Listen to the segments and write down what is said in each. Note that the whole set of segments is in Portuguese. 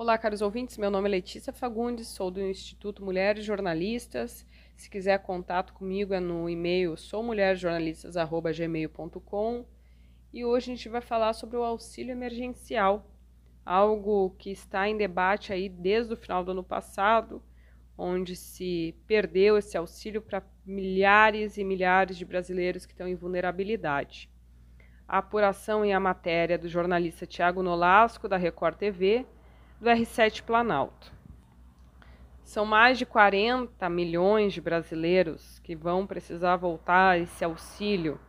Olá, caros ouvintes. Meu nome é Letícia Fagundes, sou do Instituto Mulheres Jornalistas. Se quiser contato comigo é no e-mail soumulheresjornalistas@gmail.com. E hoje a gente vai falar sobre o auxílio emergencial, algo que está em debate aí desde o final do ano passado, onde se perdeu esse auxílio para milhares e milhares de brasileiros que estão em vulnerabilidade. A apuração e a matéria do jornalista Tiago Nolasco, da Record TV, do R7 Planalto. São mais de 40 milhões de brasileiros que vão precisar voltar a esse auxílio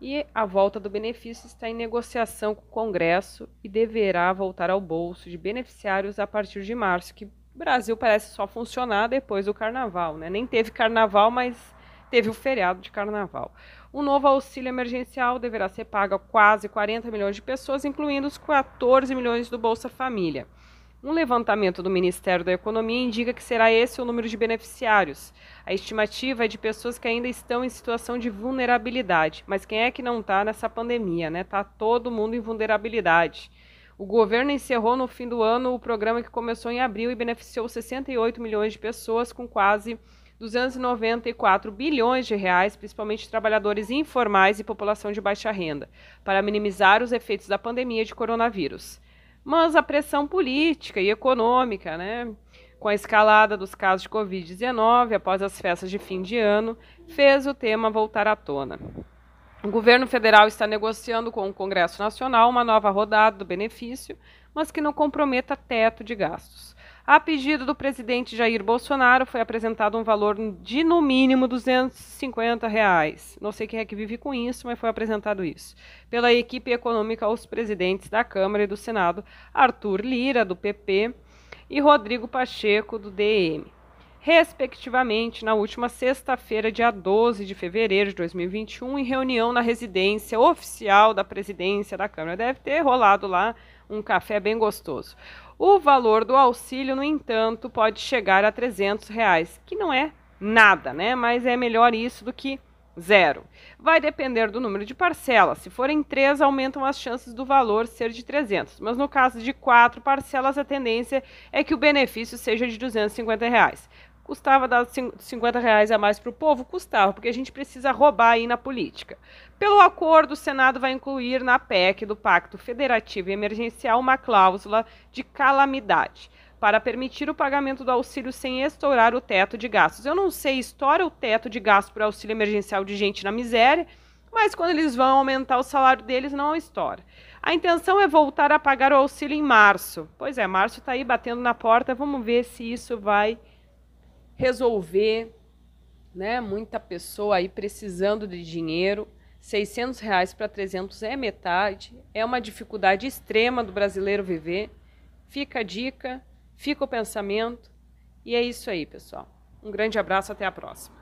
e a volta do benefício está em negociação com o Congresso e deverá voltar ao bolso de beneficiários a partir de março, que o Brasil parece só funcionar depois do carnaval, né? Nem teve carnaval, mas teve o feriado de carnaval. O novo auxílio emergencial deverá ser pago a quase 40 milhões de pessoas, incluindo os 14 milhões do Bolsa Família. Um levantamento do Ministério da Economia indica que será esse o número de beneficiários. A estimativa é de pessoas que ainda estão em situação de vulnerabilidade. Mas quem é que não está nessa pandemia, né? Tá todo mundo em vulnerabilidade. O governo encerrou no fim do ano o programa que começou em abril e beneficiou 68 milhões de pessoas com quase 294 bilhões de reais, principalmente trabalhadores informais e população de baixa renda, para minimizar os efeitos da pandemia de coronavírus mas a pressão política e econômica, né, com a escalada dos casos de Covid-19 após as festas de fim de ano, fez o tema voltar à tona. O governo federal está negociando com o Congresso Nacional uma nova rodada do benefício, mas que não comprometa teto de gastos. A pedido do presidente Jair Bolsonaro, foi apresentado um valor de no mínimo 250 reais. Não sei quem é que vive com isso, mas foi apresentado isso. Pela equipe econômica aos presidentes da Câmara e do Senado, Arthur Lira, do PP, e Rodrigo Pacheco, do DM. Respectivamente, na última sexta-feira, dia 12 de fevereiro de 2021, em reunião na residência oficial da presidência da Câmara. Deve ter rolado lá um café bem gostoso. O valor do auxílio, no entanto, pode chegar a 300 reais, que não é nada, né? Mas é melhor isso do que zero. Vai depender do número de parcelas. Se forem três, aumentam as chances do valor ser de 300. Mas no caso de quatro parcelas, a tendência é que o benefício seja de 250 reais. Custava dar 50 reais a mais para o povo? Custava, porque a gente precisa roubar aí na política. Pelo acordo, o Senado vai incluir na PEC do Pacto Federativo e Emergencial uma cláusula de calamidade para permitir o pagamento do auxílio sem estourar o teto de gastos. Eu não sei, estoura o teto de gastos para auxílio emergencial de gente na miséria, mas quando eles vão aumentar o salário deles, não estoura. A intenção é voltar a pagar o auxílio em março. Pois é, março está aí batendo na porta, vamos ver se isso vai resolver, né? Muita pessoa aí precisando de dinheiro. 600 reais para 300 é metade. É uma dificuldade extrema do brasileiro viver. Fica a dica, fica o pensamento. E é isso aí, pessoal. Um grande abraço, até a próxima.